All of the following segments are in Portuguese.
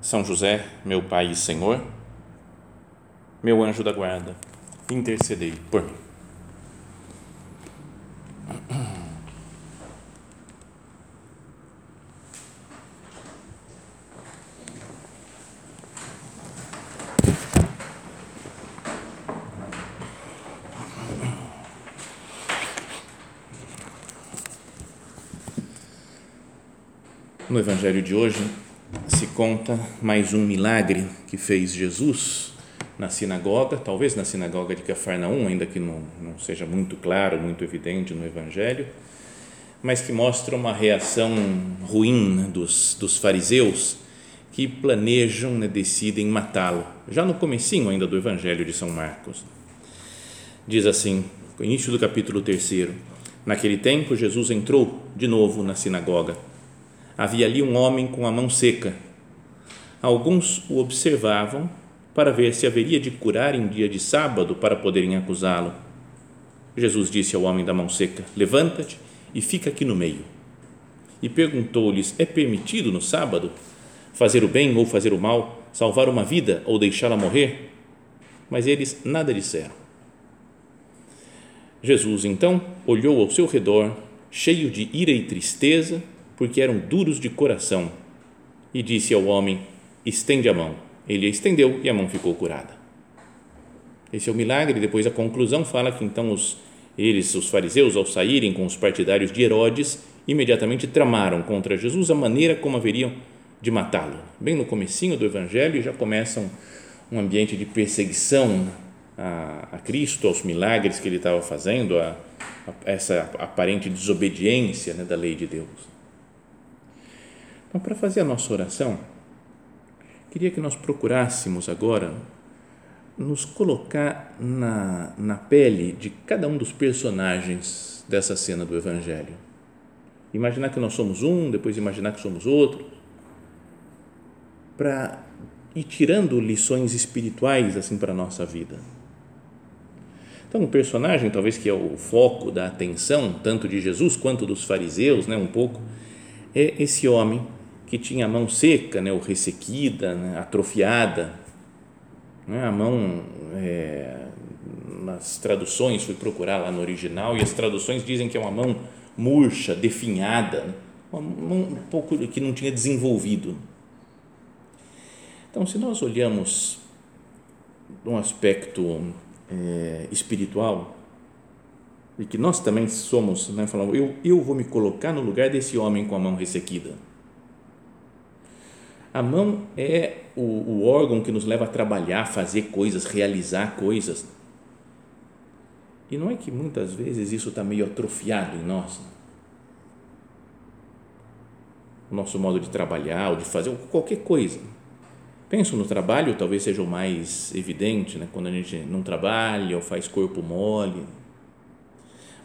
são José, meu Pai e Senhor, meu anjo da guarda, intercedei por mim. No Evangelho de hoje, se conta mais um milagre que fez Jesus na sinagoga, talvez na sinagoga de Cafarnaum, ainda que não, não seja muito claro, muito evidente no Evangelho, mas que mostra uma reação ruim né, dos, dos fariseus que planejam, né, decidem matá-lo, já no comecinho ainda do Evangelho de São Marcos. Diz assim, início do capítulo 3 naquele tempo Jesus entrou de novo na sinagoga havia ali um homem com a mão seca. Alguns o observavam para ver se haveria de curar em dia de sábado para poderem acusá-lo. Jesus disse ao homem da mão seca: Levanta-te e fica aqui no meio. E perguntou-lhes: É permitido no sábado fazer o bem ou fazer o mal, salvar uma vida ou deixá-la morrer? Mas eles nada disseram. Jesus então olhou ao seu redor, cheio de ira e tristeza, porque eram duros de coração. E disse ao homem: Estende a mão. Ele a estendeu e a mão ficou curada. Esse é o milagre. Depois a conclusão fala que então os, eles, os fariseus, ao saírem com os partidários de Herodes, imediatamente tramaram contra Jesus a maneira como haveriam de matá-lo. Bem no comecinho do Evangelho já começam um ambiente de perseguição a, a Cristo, aos milagres que ele estava fazendo, a, a essa aparente desobediência né, da lei de Deus. Então, para fazer a nossa oração, queria que nós procurássemos agora nos colocar na, na pele de cada um dos personagens dessa cena do Evangelho. Imaginar que nós somos um, depois imaginar que somos outro, para ir tirando lições espirituais assim para a nossa vida. Então, o personagem, talvez que é o foco da atenção, tanto de Jesus quanto dos fariseus, né, um pouco, é esse homem que tinha a mão seca, né, ou ressequida, né, atrofiada, né, a mão, é, nas traduções, fui procurar lá no original, e as traduções dizem que é uma mão murcha, definhada, né, uma mão um pouco que não tinha desenvolvido. Então, se nós olhamos um aspecto é, espiritual, e que nós também somos, né, falando, eu, eu vou me colocar no lugar desse homem com a mão ressequida a mão é o, o órgão que nos leva a trabalhar, fazer coisas, realizar coisas. E não é que muitas vezes isso está meio atrofiado em nós? O nosso modo de trabalhar ou de fazer qualquer coisa. Penso no trabalho, talvez seja o mais evidente, né? quando a gente não trabalha ou faz corpo mole.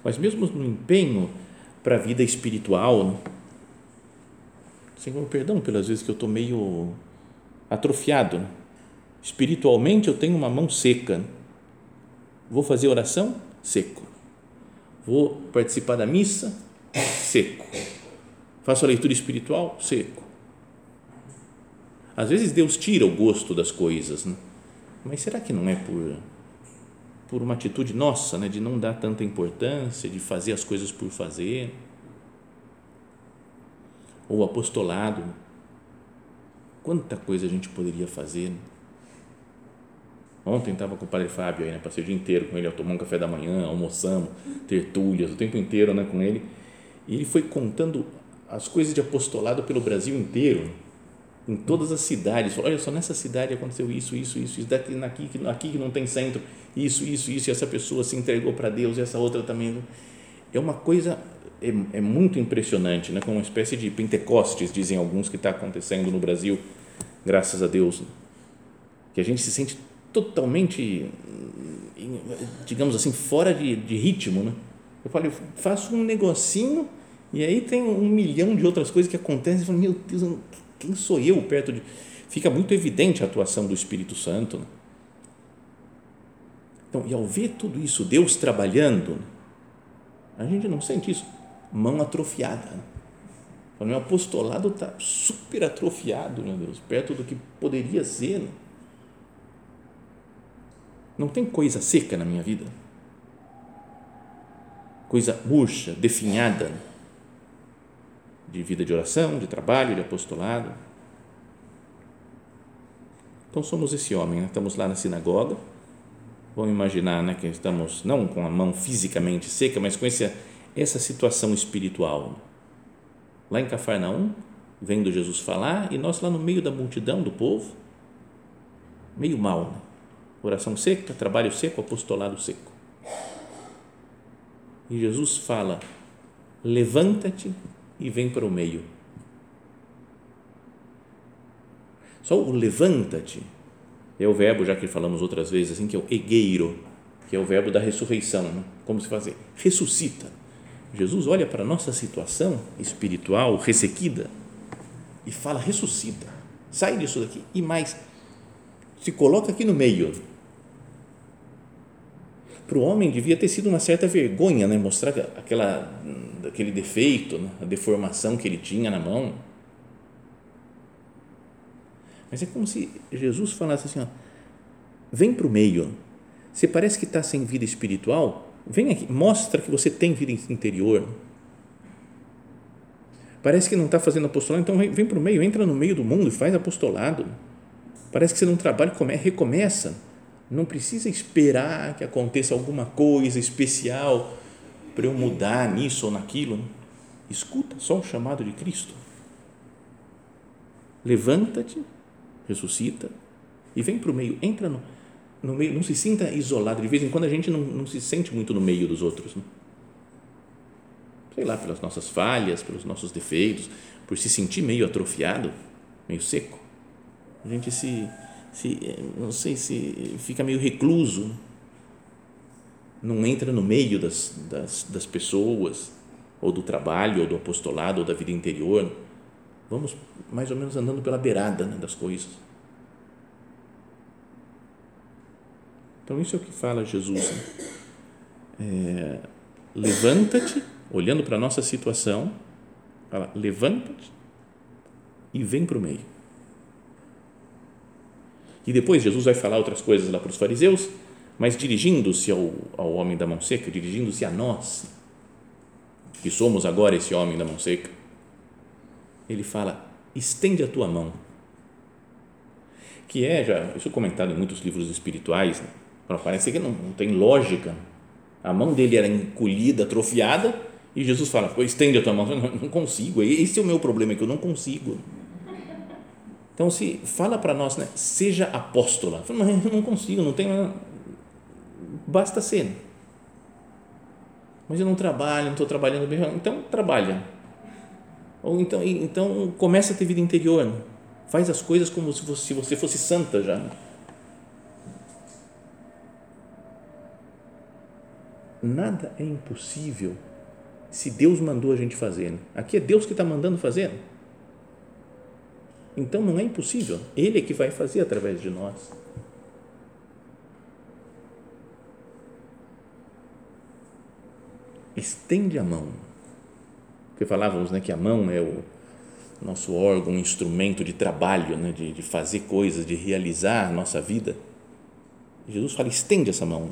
Mas mesmo no empenho para a vida espiritual, né? Senhor, perdão pelas vezes que eu estou meio atrofiado. Espiritualmente eu tenho uma mão seca. Vou fazer oração? Seco. Vou participar da missa? Seco. Faço a leitura espiritual? Seco. Às vezes Deus tira o gosto das coisas, né? mas será que não é por, por uma atitude nossa, né? de não dar tanta importância, de fazer as coisas por fazer? Ou apostolado. Quanta coisa a gente poderia fazer. Né? Ontem estava com o padre Fábio aí, né? Passei o dia inteiro com ele, tomamos um café da manhã, almoçamos, tertúlias, o tempo inteiro né, com ele. E ele foi contando as coisas de apostolado pelo Brasil inteiro, em todas as cidades. Olha só, nessa cidade aconteceu isso, isso, isso, isso daqui, aqui, aqui que não tem centro, isso, isso, isso, e essa pessoa se entregou para Deus, e essa outra também. É uma coisa é, é muito impressionante, né? como uma espécie de Pentecostes, dizem alguns, que está acontecendo no Brasil graças a Deus, né? que a gente se sente totalmente, digamos assim, fora de, de ritmo, né? Eu falei, eu faço um negocinho e aí tem um milhão de outras coisas que acontecem. Eu falo, meu Deus, quem sou eu perto de. Fica muito evidente a atuação do Espírito Santo. Né? Então, e ao ver tudo isso, Deus trabalhando, a gente não sente isso, mão atrofiada. Né? O meu apostolado está super atrofiado, meu Deus, perto do que poderia ser. Né? Não tem coisa seca na minha vida. Coisa murcha, definhada. De vida de oração, de trabalho, de apostolado. Então somos esse homem, né? estamos lá na sinagoga. Vamos imaginar né, que estamos não com a mão fisicamente seca, mas com essa, essa situação espiritual. Lá em Cafarnaum, vendo Jesus falar, e nós lá no meio da multidão do povo, meio mal, né? oração seca, trabalho seco, apostolado seco. E Jesus fala: levanta-te e vem para o meio. Só o levanta-te é o verbo, já que falamos outras vezes, assim, que é o egueiro, que é o verbo da ressurreição. Né? Como se fazer? Ressuscita. Jesus olha para a nossa situação espiritual ressequida e fala: ressuscita, sai disso daqui e mais, se coloca aqui no meio para o homem devia ter sido uma certa vergonha, né? mostrar aquela, aquele defeito, né? a deformação que ele tinha na mão. Mas é como se Jesus falasse assim: ó, vem para o meio. Você parece que está sem vida espiritual? Vem aqui, mostra que você tem vida interior. Parece que não está fazendo apostolado, então vem, vem para o meio, entra no meio do mundo e faz apostolado. Parece que você não trabalha, come, recomeça não precisa esperar que aconteça alguma coisa especial para eu mudar nisso ou naquilo. Escuta só o chamado de Cristo. Levanta-te, ressuscita e vem para o meio. Entra no, no meio, não se sinta isolado. De vez em quando a gente não, não se sente muito no meio dos outros. Né? Sei lá, pelas nossas falhas, pelos nossos defeitos, por se sentir meio atrofiado, meio seco. A gente se se, não sei se fica meio recluso, não entra no meio das, das, das pessoas, ou do trabalho, ou do apostolado, ou da vida interior. Vamos mais ou menos andando pela beirada né, das coisas. Então, isso é o que fala Jesus. Né? É, levanta-te, olhando para a nossa situação, fala, levanta-te e vem para o meio. E depois Jesus vai falar outras coisas lá para os fariseus, mas dirigindo-se ao, ao homem da mão seca, dirigindo-se a nós, que somos agora esse homem da mão seca, ele fala: estende a tua mão. Que é, já, isso é comentado em muitos livros espirituais, né? Parece que não, não tem lógica. A mão dele era encolhida, atrofiada, e Jesus fala: estende a tua mão. Não, não consigo, esse é o meu problema, é que eu não consigo então, se fala para nós, né, seja apóstola. Eu não, consigo, não tenho. Basta ser. Mas eu não trabalho, não estou trabalhando bem. Então, trabalha. Ou então, então começa a ter vida interior. Faz as coisas como se você fosse santa já. Nada é impossível se Deus mandou a gente fazer. Aqui é Deus que está mandando fazer. Então não é impossível, Ele é que vai fazer através de nós. Estende a mão. Porque falávamos né, que a mão é o nosso órgão, um instrumento de trabalho, né, de, de fazer coisas, de realizar a nossa vida. Jesus fala: estende essa mão.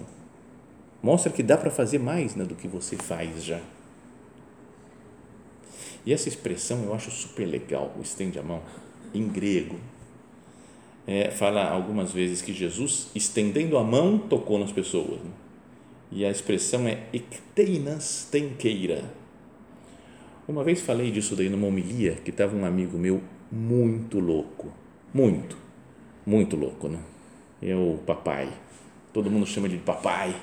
Mostra que dá para fazer mais né, do que você faz já. E essa expressão eu acho super legal, o estende a mão em grego, é, fala algumas vezes que Jesus, estendendo a mão, tocou nas pessoas. Né? E a expressão é ekteinas tenqueira. Uma vez falei disso daí numa homilia, que estava um amigo meu muito louco, muito, muito louco, né? É o papai. Todo mundo chama ele de papai,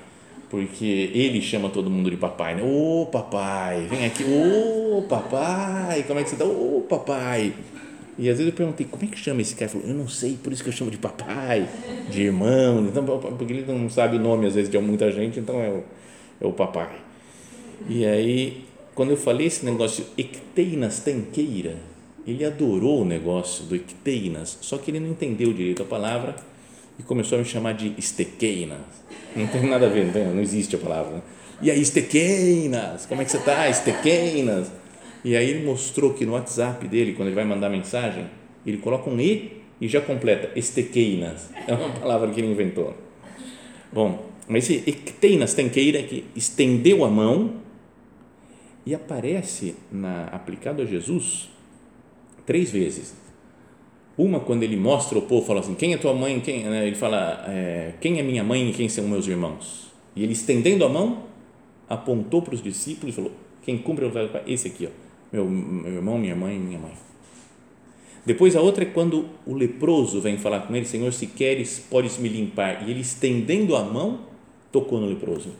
porque ele chama todo mundo de papai, né? Ô papai, vem aqui, ô papai, como é que você está? Ô papai E às vezes eu perguntei, como é que chama esse cara? Ele falou, eu não sei, por isso que eu chamo de papai, de irmão, então, porque ele não sabe o nome às vezes de muita gente, então é o, é o papai. E aí, quando eu falei esse negócio, ecteinas tenqueira, ele adorou o negócio do ecteinas, só que ele não entendeu direito a palavra e começou a me chamar de estequeinas. Não tem nada a ver, não, tem, não existe a palavra. Né? E aí, estequeinas, como é que você está? Estequeinas. E aí ele mostrou que no WhatsApp dele, quando ele vai mandar mensagem, ele coloca um E e já completa, estequeinas. É uma palavra que ele inventou. Bom, mas esse ecteinas tenqueira que estendeu a mão e aparece na, aplicado a Jesus três vezes. Uma quando ele mostra o povo, fala assim, quem é tua mãe? Quem? Né? Ele fala, é, quem é minha mãe e quem são meus irmãos? E ele estendendo a mão, apontou para os discípulos e falou, quem cumpre o velho esse aqui, ó, meu, meu irmão, minha mãe, minha mãe. Depois a outra é quando o leproso vem falar com ele, Senhor, se queres, podes me limpar. E ele estendendo a mão, tocou no leproso.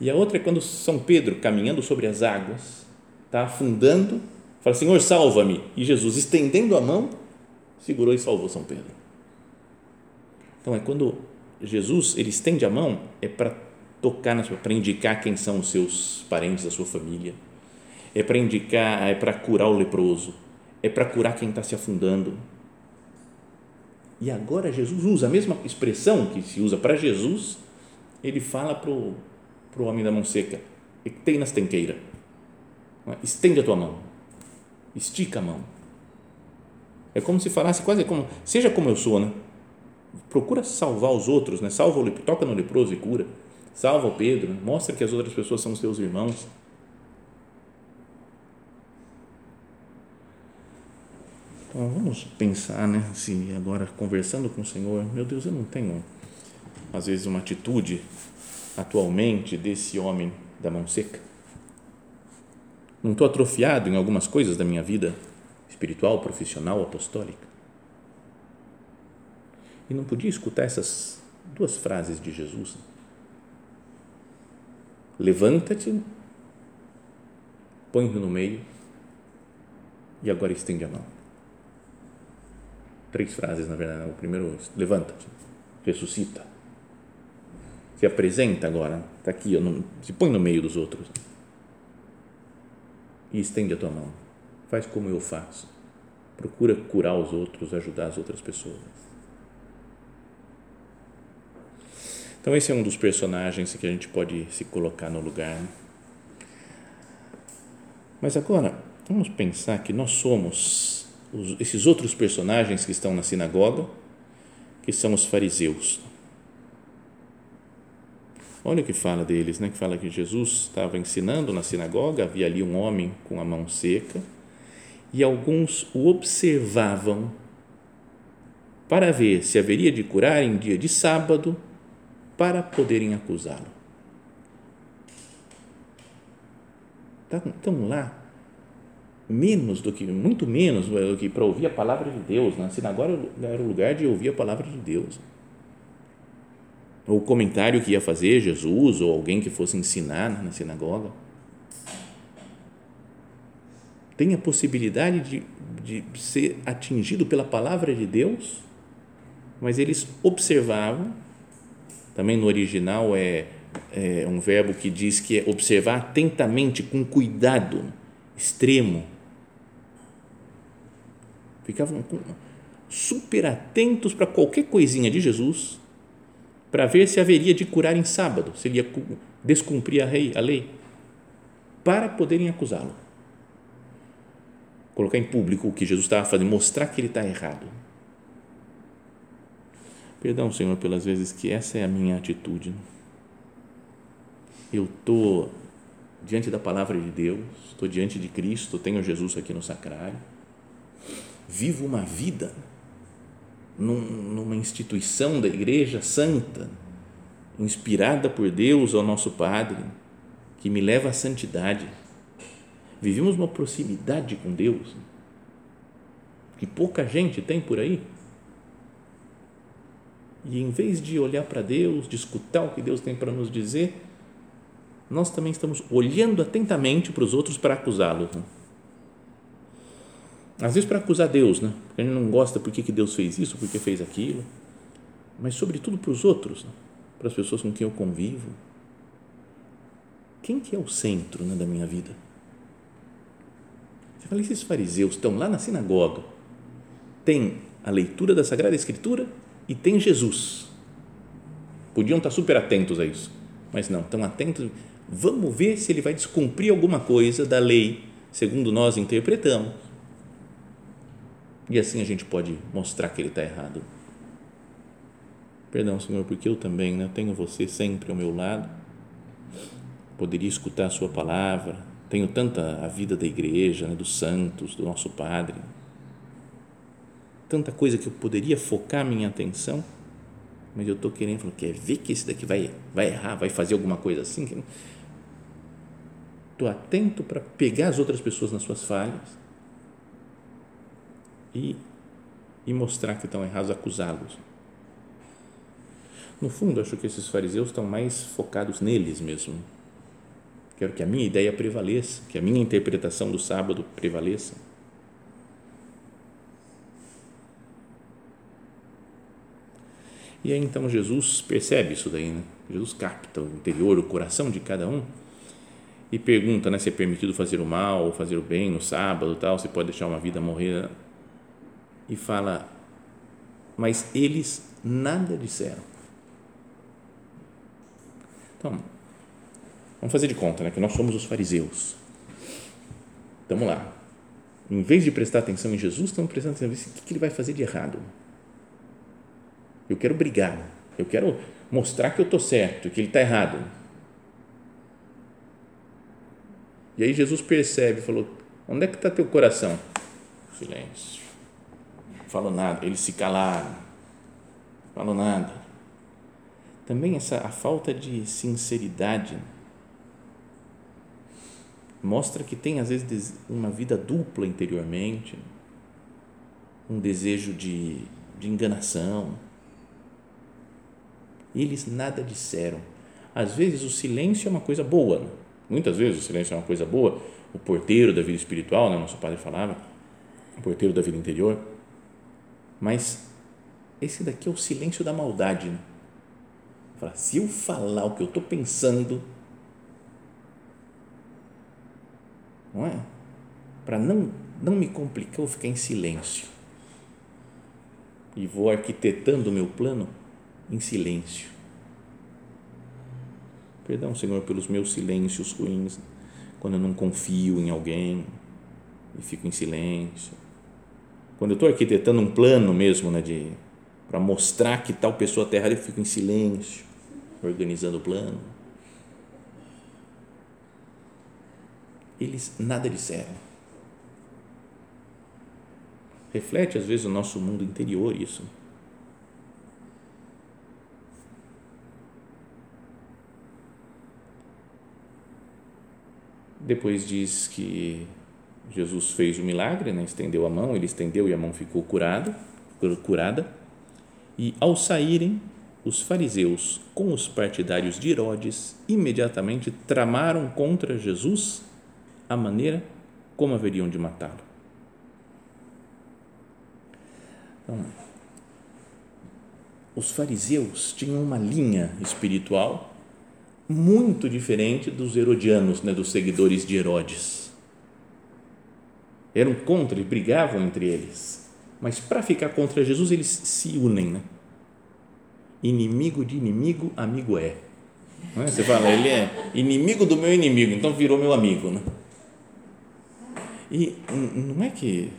E a outra é quando São Pedro, caminhando sobre as águas, está afundando, fala, Senhor, salva-me. E Jesus, estendendo a mão, segurou e salvou São Pedro. Então é quando Jesus ele estende a mão, é para tocar, para indicar quem são os seus parentes, a sua família é para indicar, é para curar o leproso, é para curar quem está se afundando. E agora Jesus usa a mesma expressão que se usa para Jesus, ele fala para o homem da mão seca, tem nas tenqueira, estende a tua mão, estica a mão. É como se falasse quase como, seja como eu sou, né? Procura salvar os outros, né? Salva o toca no leproso e cura. Salva o Pedro, mostra que as outras pessoas são seus irmãos Então, vamos pensar, né? Se agora conversando com o Senhor, meu Deus, eu não tenho, às vezes, uma atitude atualmente desse homem da mão seca. Não estou atrofiado em algumas coisas da minha vida espiritual, profissional, apostólica. E não podia escutar essas duas frases de Jesus. Levanta-te, põe-te no meio e agora estende a mão três frases, na verdade. O primeiro, levanta-te, ressuscita. Se apresenta agora, está aqui, se põe no meio dos outros e estende a tua mão. Faz como eu faço. Procura curar os outros, ajudar as outras pessoas. Então, esse é um dos personagens que a gente pode se colocar no lugar. Mas agora, vamos pensar que nós somos os, esses outros personagens que estão na sinagoga, que são os fariseus. Olha o que fala deles, né? que fala que Jesus estava ensinando na sinagoga, havia ali um homem com a mão seca e alguns o observavam para ver se haveria de curar em dia de sábado para poderem acusá-lo. Estão lá menos do que, muito menos do que para ouvir a palavra de Deus. Na sinagoga era o lugar de ouvir a palavra de Deus. O comentário que ia fazer Jesus, ou alguém que fosse ensinar na sinagoga. Tem a possibilidade de, de ser atingido pela palavra de Deus, mas eles observavam, também no original é, é um verbo que diz que é observar atentamente, com cuidado extremo, Ficavam super atentos para qualquer coisinha de Jesus, para ver se haveria de curar em sábado, se ele ia descumprir a lei, a lei para poderem acusá-lo. Colocar em público o que Jesus estava fazendo, mostrar que ele está errado. Perdão, Senhor, pelas vezes que essa é a minha atitude. Eu estou diante da palavra de Deus, estou diante de Cristo, tenho Jesus aqui no sacrário vivo uma vida num, numa instituição da igreja santa, inspirada por Deus, ao nosso Padre, que me leva à santidade. Vivemos uma proximidade com Deus que pouca gente tem por aí. E em vez de olhar para Deus, de escutar o que Deus tem para nos dizer, nós também estamos olhando atentamente para os outros para acusá-los. Né? Às vezes para acusar Deus, né? Porque a gente não gosta porque que Deus fez isso, porque fez aquilo. Mas, sobretudo, para os outros, né? para as pessoas com quem eu convivo. Quem que é o centro né, da minha vida? Você fala, esses fariseus estão lá na sinagoga, tem a leitura da Sagrada Escritura e tem Jesus. Podiam estar super atentos a isso, mas não, estão atentos. Vamos ver se ele vai descumprir alguma coisa da lei, segundo nós interpretamos. E assim a gente pode mostrar que ele está errado. Perdão, Senhor, porque eu também né, tenho você sempre ao meu lado. Poderia escutar a Sua palavra. Tenho tanta a vida da igreja, né, dos santos, do nosso Padre. Tanta coisa que eu poderia focar minha atenção, mas eu estou querendo, quer ver que esse daqui vai, vai errar, vai fazer alguma coisa assim? Estou atento para pegar as outras pessoas nas suas falhas e, e mostrar que estão errados, acusá-los. No fundo, acho que esses fariseus estão mais focados neles mesmo. Quero que a minha ideia prevaleça, que a minha interpretação do sábado prevaleça. E aí então Jesus percebe isso daí, né? Jesus capta o interior, o coração de cada um e pergunta, né, se é permitido fazer o mal ou fazer o bem no sábado, tal, se pode deixar uma vida morrer. E fala, mas eles nada disseram. Então, vamos fazer de conta, né, que nós somos os fariseus. Vamos lá. Em vez de prestar atenção em Jesus, estamos prestando atenção em o que ele vai fazer de errado eu quero brigar. Eu quero mostrar que eu estou certo, que ele está errado. E aí Jesus percebe, falou: onde é que está teu coração? Silêncio. Falou nada. Eles se calaram. Não falou nada. Também essa a falta de sinceridade mostra que tem às vezes uma vida dupla interiormente, um desejo de, de enganação eles nada disseram. Às vezes o silêncio é uma coisa boa. Né? Muitas vezes o silêncio é uma coisa boa. O porteiro da vida espiritual, né? nosso padre falava, o porteiro da vida interior. Mas esse daqui é o silêncio da maldade. Né? Fala, se eu falar o que eu estou pensando, não é? Para não, não me complicar, eu ficar em silêncio. E vou arquitetando o meu plano em silêncio. Perdão, Senhor, pelos meus silêncios ruins, quando eu não confio em alguém e fico em silêncio. Quando eu estou arquitetando um plano mesmo, né, de para mostrar que tal pessoa está errada, eu fico em silêncio, organizando o plano. Eles nada disseram. Reflete às vezes o nosso mundo interior isso. Depois diz que Jesus fez o milagre, né? estendeu a mão, ele estendeu e a mão ficou curada, curada. E ao saírem, os fariseus com os partidários de Herodes imediatamente tramaram contra Jesus a maneira como haveriam de matá-lo. Então, os fariseus tinham uma linha espiritual muito diferente dos herodianos, né, dos seguidores de Herodes. Eram contra, eles brigavam entre eles. Mas para ficar contra Jesus, eles se unem. Né? Inimigo de inimigo, amigo é. é. Você fala, ele é inimigo do meu inimigo, então virou meu amigo. Né? E não é que.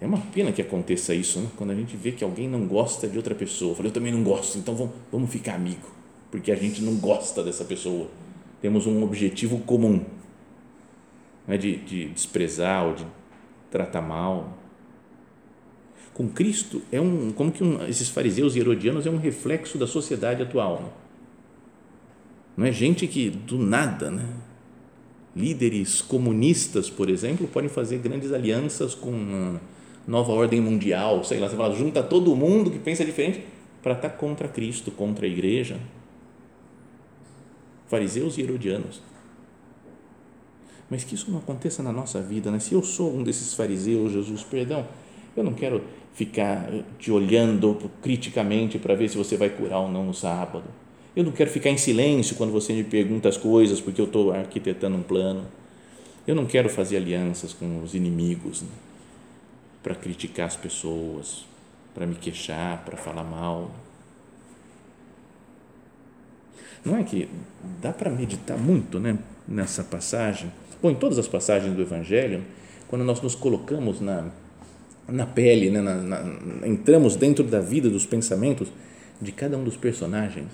É uma pena que aconteça isso, né? quando a gente vê que alguém não gosta de outra pessoa. Falei, eu também não gosto, então vamos, vamos ficar amigo porque a gente não gosta dessa pessoa. Temos um objetivo comum, não é de, de desprezar ou de tratar mal. Com Cristo é um, como que um, esses fariseus e herodianos é um reflexo da sociedade atual. Né? Não é gente que do nada, né? líderes comunistas, por exemplo, podem fazer grandes alianças com nova ordem mundial, sei lá, você fala, junta todo mundo que pensa diferente para estar contra Cristo, contra a igreja fariseus e herodianos. Mas que isso não aconteça na nossa vida, né? Se eu sou um desses fariseus, Jesus, perdão, eu não quero ficar te olhando criticamente para ver se você vai curar ou não no sábado. Eu não quero ficar em silêncio quando você me pergunta as coisas porque eu estou arquitetando um plano. Eu não quero fazer alianças com os inimigos né? para criticar as pessoas, para me queixar, para falar mal. Não é que dá para meditar muito né, nessa passagem? Bom, em todas as passagens do Evangelho, quando nós nos colocamos na, na pele, né, na, na, entramos dentro da vida, dos pensamentos de cada um dos personagens,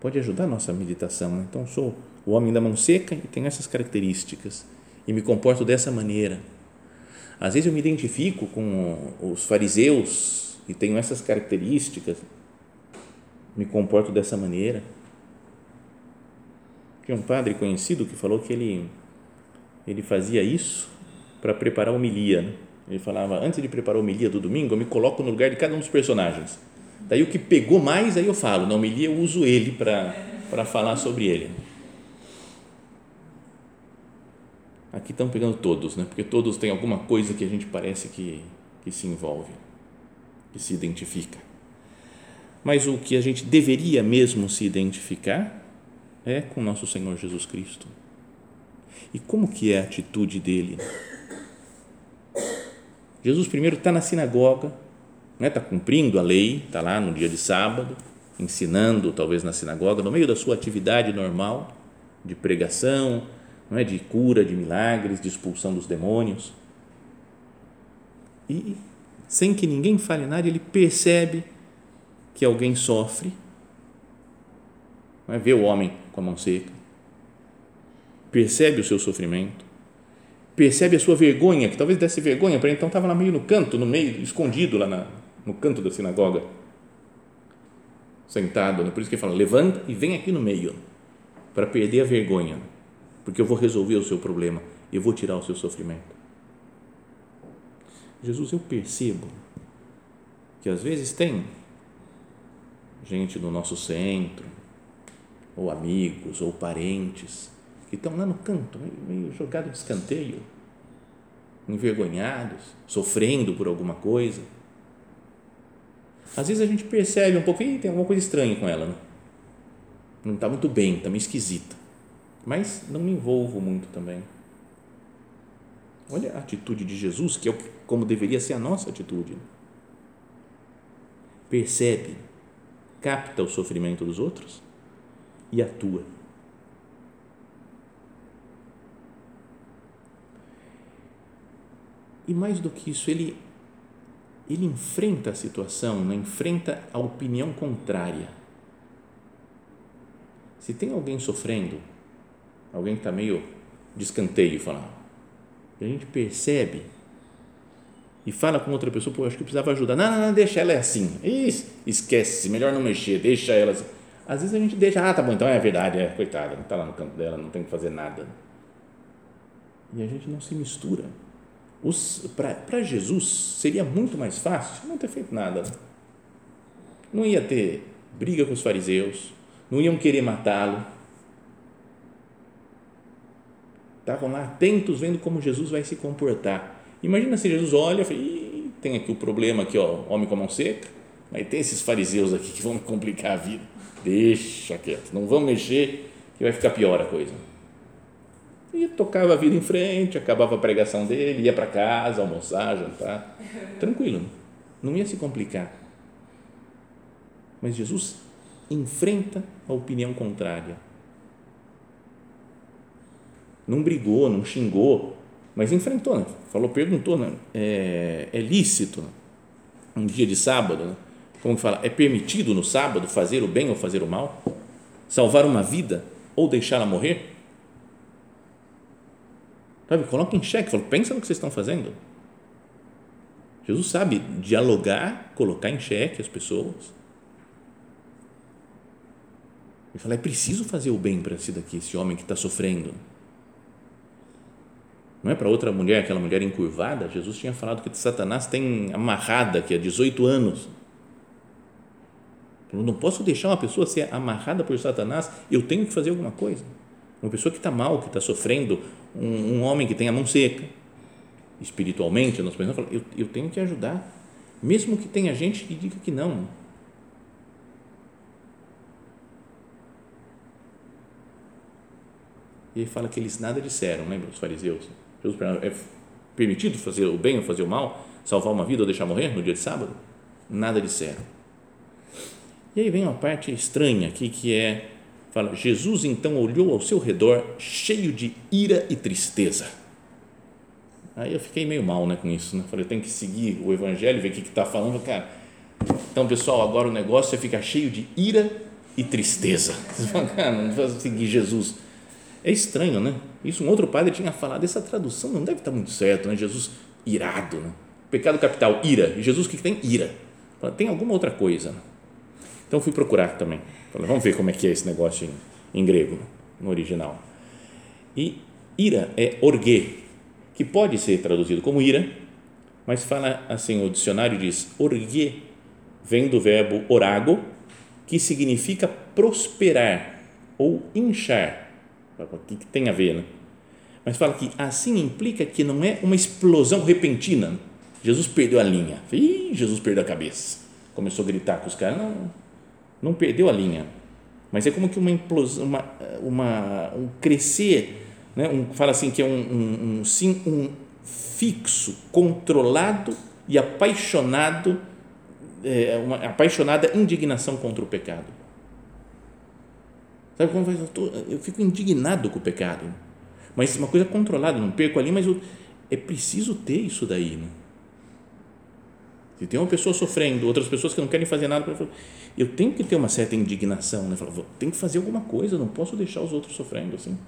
pode ajudar a nossa meditação. Né? Então, sou o homem da mão seca e tenho essas características e me comporto dessa maneira. Às vezes eu me identifico com os fariseus e tenho essas características me comporto dessa maneira. Tinha um padre conhecido que falou que ele, ele fazia isso para preparar a homilia. Né? Ele falava, antes de preparar a homilia do domingo, eu me coloco no lugar de cada um dos personagens. Daí o que pegou mais, aí eu falo. Na homilia eu uso ele para falar sobre ele. Aqui estão pegando todos, né? porque todos têm alguma coisa que a gente parece que, que se envolve, que se identifica. Mas o que a gente deveria mesmo se identificar é com nosso Senhor Jesus Cristo. E como que é a atitude dele? Jesus primeiro está na sinagoga, está né? Tá cumprindo a lei, está lá no dia de sábado, ensinando talvez na sinagoga, no meio da sua atividade normal de pregação, não é? de cura, de milagres, de expulsão dos demônios. E sem que ninguém fale nada, ele percebe que alguém sofre, é? vê o homem com a mão seca, percebe o seu sofrimento, percebe a sua vergonha, que talvez desse vergonha para ele, então estava lá meio no canto, no meio, escondido lá na, no canto da sinagoga, sentado, né? por isso que ele fala, levanta e vem aqui no meio, para perder a vergonha, porque eu vou resolver o seu problema, eu vou tirar o seu sofrimento. Jesus, eu percebo que às vezes tem gente do nosso centro, ou amigos, ou parentes, que estão lá no canto, meio, jogado de escanteio, envergonhados, sofrendo por alguma coisa. Às vezes a gente percebe um pouco, e tem alguma coisa estranha com ela, né? não está muito bem, está meio esquisita, mas não me envolvo muito também. Olha a atitude de Jesus, que é como deveria ser a nossa atitude. Percebe capta o sofrimento dos outros e atua. E mais do que isso, ele, ele enfrenta a situação, né? enfrenta a opinião contrária. Se tem alguém sofrendo, alguém que está meio de escanteio, a gente percebe e fala com outra pessoa, pô, acho que precisava ajudar. Não, não, não, deixa ela é assim. Isso, esquece, melhor não mexer, deixa ela assim. Às vezes a gente deixa, ah, tá bom, então é verdade, é, coitada, está lá no canto dela, não tem que fazer nada. E a gente não se mistura. Para Jesus seria muito mais fácil não ter feito nada. Não ia ter briga com os fariseus, não iam querer matá-lo. Estavam lá atentos, vendo como Jesus vai se comportar Imagina se Jesus olha e fala, tem aqui o problema aqui, ó, homem com a mão seca, mas tem esses fariseus aqui que vão complicar a vida. Deixa quieto, não vão mexer que vai ficar pior a coisa. E tocava a vida em frente, acabava a pregação dele, ia para casa, almoçar, jantar, tranquilo, não ia se complicar. Mas Jesus enfrenta a opinião contrária. Não brigou, não xingou, mas enfrentou, né? falou, perguntou, né? é, é lícito um dia de sábado, né? Como fala, é permitido no sábado fazer o bem ou fazer o mal, salvar uma vida ou deixá-la morrer? Sabe, coloca em xeque, fala, pensa no que vocês estão fazendo. Jesus sabe dialogar, colocar em xeque as pessoas. Ele fala, é preciso fazer o bem para esse daqui, esse homem que está sofrendo não é para outra mulher, aquela mulher encurvada, Jesus tinha falado que Satanás tem amarrada aqui há 18 anos. Eu não posso deixar uma pessoa ser amarrada por Satanás, eu tenho que fazer alguma coisa. uma pessoa que está mal, que está sofrendo, um, um, homem que tem a mão seca, espiritualmente, nós pensamos, eu, eu tenho que ajudar, mesmo que tenha gente que diga que não. E ele fala que eles nada disseram, lembra os fariseus? Jesus é permitido fazer o bem ou fazer o mal, salvar uma vida ou deixar morrer no dia de sábado? Nada disseram. E aí vem uma parte estranha aqui que é fala Jesus então olhou ao seu redor cheio de ira e tristeza. Aí eu fiquei meio mal, né, com isso, né? Falei, tem que seguir o evangelho, ver o que está falando, cara. Então, pessoal, agora o negócio é ficar cheio de ira e tristeza. Fala, cara, não vai seguir Jesus é estranho, né? Isso um outro padre tinha falado, essa tradução não deve estar muito certo, né? Jesus irado, né? Pecado capital, ira. E Jesus o que tem? Ira. Tem alguma outra coisa. Né? Então fui procurar também. Falei, vamos ver como é que é esse negócio em, em grego, no original. E ira é orgue, que pode ser traduzido como ira, mas fala assim, o dicionário diz orgue vem do verbo orago, que significa prosperar ou inchar o que, tem a ver, né? Mas fala que assim implica que não é uma explosão repentina. Jesus perdeu a linha. Ih, Jesus perdeu a cabeça. Começou a gritar com os caras. Não, não perdeu a linha. Mas é como que uma implosão, uma, uma, um crescer, né? um, fala assim que é um, um, um, sim, um fixo, controlado e apaixonado, é, uma apaixonada indignação contra o pecado Sabe como faz? Eu, tô, eu fico indignado com o pecado. Mas uma coisa controlada, não perco ali, mas eu, é preciso ter isso daí. Né? Se tem uma pessoa sofrendo, outras pessoas que não querem fazer nada, eu tenho que ter uma certa indignação. Né? Tenho que fazer alguma coisa, não posso deixar os outros sofrendo assim.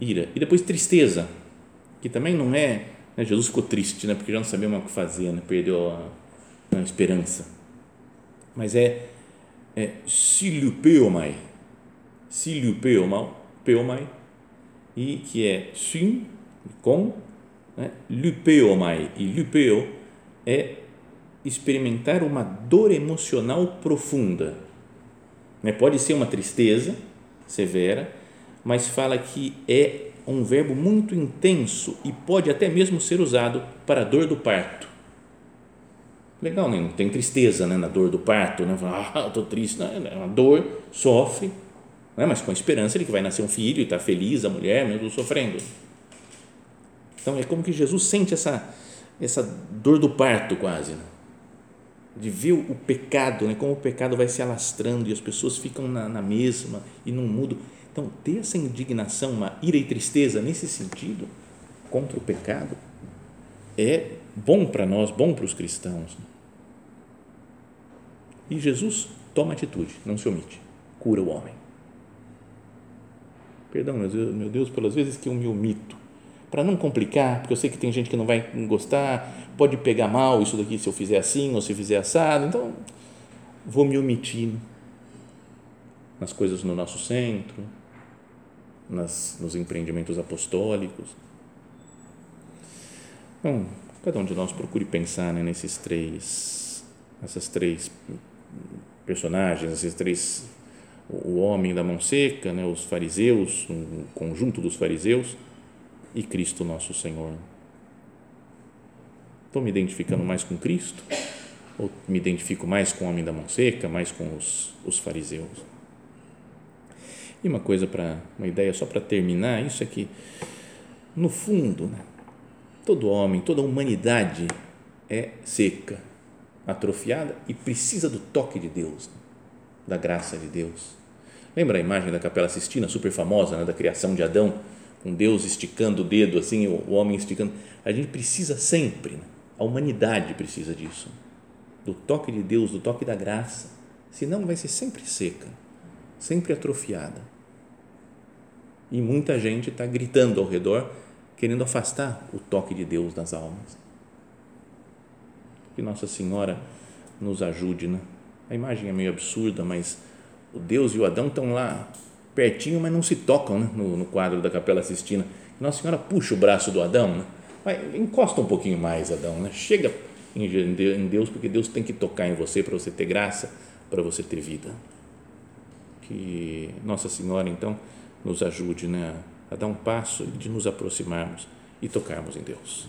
Ira. E depois tristeza, que também não é. Né? Jesus ficou triste, né? porque já não sabia mais o que fazer, né? perdeu a a esperança. Mas é, é silupeomai, silupeomai, e que é sim, com, né, lupeomai, e lupeo é experimentar uma dor emocional profunda. Né? Pode ser uma tristeza severa, mas fala que é um verbo muito intenso e pode até mesmo ser usado para a dor do parto legal, né? não tem tristeza né? na dor do parto, né? ah, estou triste, não, é uma dor, sofre, né? mas com a esperança de que vai nascer um filho e está feliz a mulher, mesmo sofrendo. Então é como que Jesus sente essa, essa dor do parto quase, né? de ver o pecado, né? como o pecado vai se alastrando e as pessoas ficam na, na mesma e não mudam. Então, ter essa indignação, uma ira e tristeza nesse sentido contra o pecado é bom para nós, bom para os cristãos. E Jesus toma atitude, não se omite, cura o homem. Perdão, meu Deus, pelas vezes que eu me omito, para não complicar, porque eu sei que tem gente que não vai gostar, pode pegar mal isso daqui se eu fizer assim ou se fizer assado, então vou me omitir nas coisas no nosso centro, nas, nos empreendimentos apostólicos. Bom, cada um de nós procure pensar né, nesses três, essas três personagens, esses três, o homem da mão seca, né, os fariseus, um conjunto dos fariseus e Cristo nosso Senhor. Estou me identificando mais com Cristo ou me identifico mais com o homem da mão seca, mais com os, os fariseus? E uma coisa para uma ideia só para terminar, isso é que no fundo, né, todo homem, toda a humanidade é seca, atrofiada e precisa do toque de Deus, da graça de Deus. Lembra a imagem da Capela Sistina, super famosa, né, da criação de Adão, com Deus esticando o dedo assim, o, o homem esticando. A gente precisa sempre, né? a humanidade precisa disso, do toque de Deus, do toque da graça, senão vai ser sempre seca, sempre atrofiada. E muita gente está gritando ao redor, querendo afastar o toque de Deus das almas. Que Nossa Senhora nos ajude, né? A imagem é meio absurda, mas o Deus e o Adão estão lá pertinho, mas não se tocam né? no, no, quadro da Capela Sistina. Nossa Senhora puxa o braço do Adão, né? Vai, encosta um pouquinho mais, Adão, né? chega em Deus, porque Deus tem que tocar em você para você ter graça, para você ter vida. Que Nossa Senhora, então, nos ajude né, a dar um passo de nos aproximarmos e tocarmos em Deus.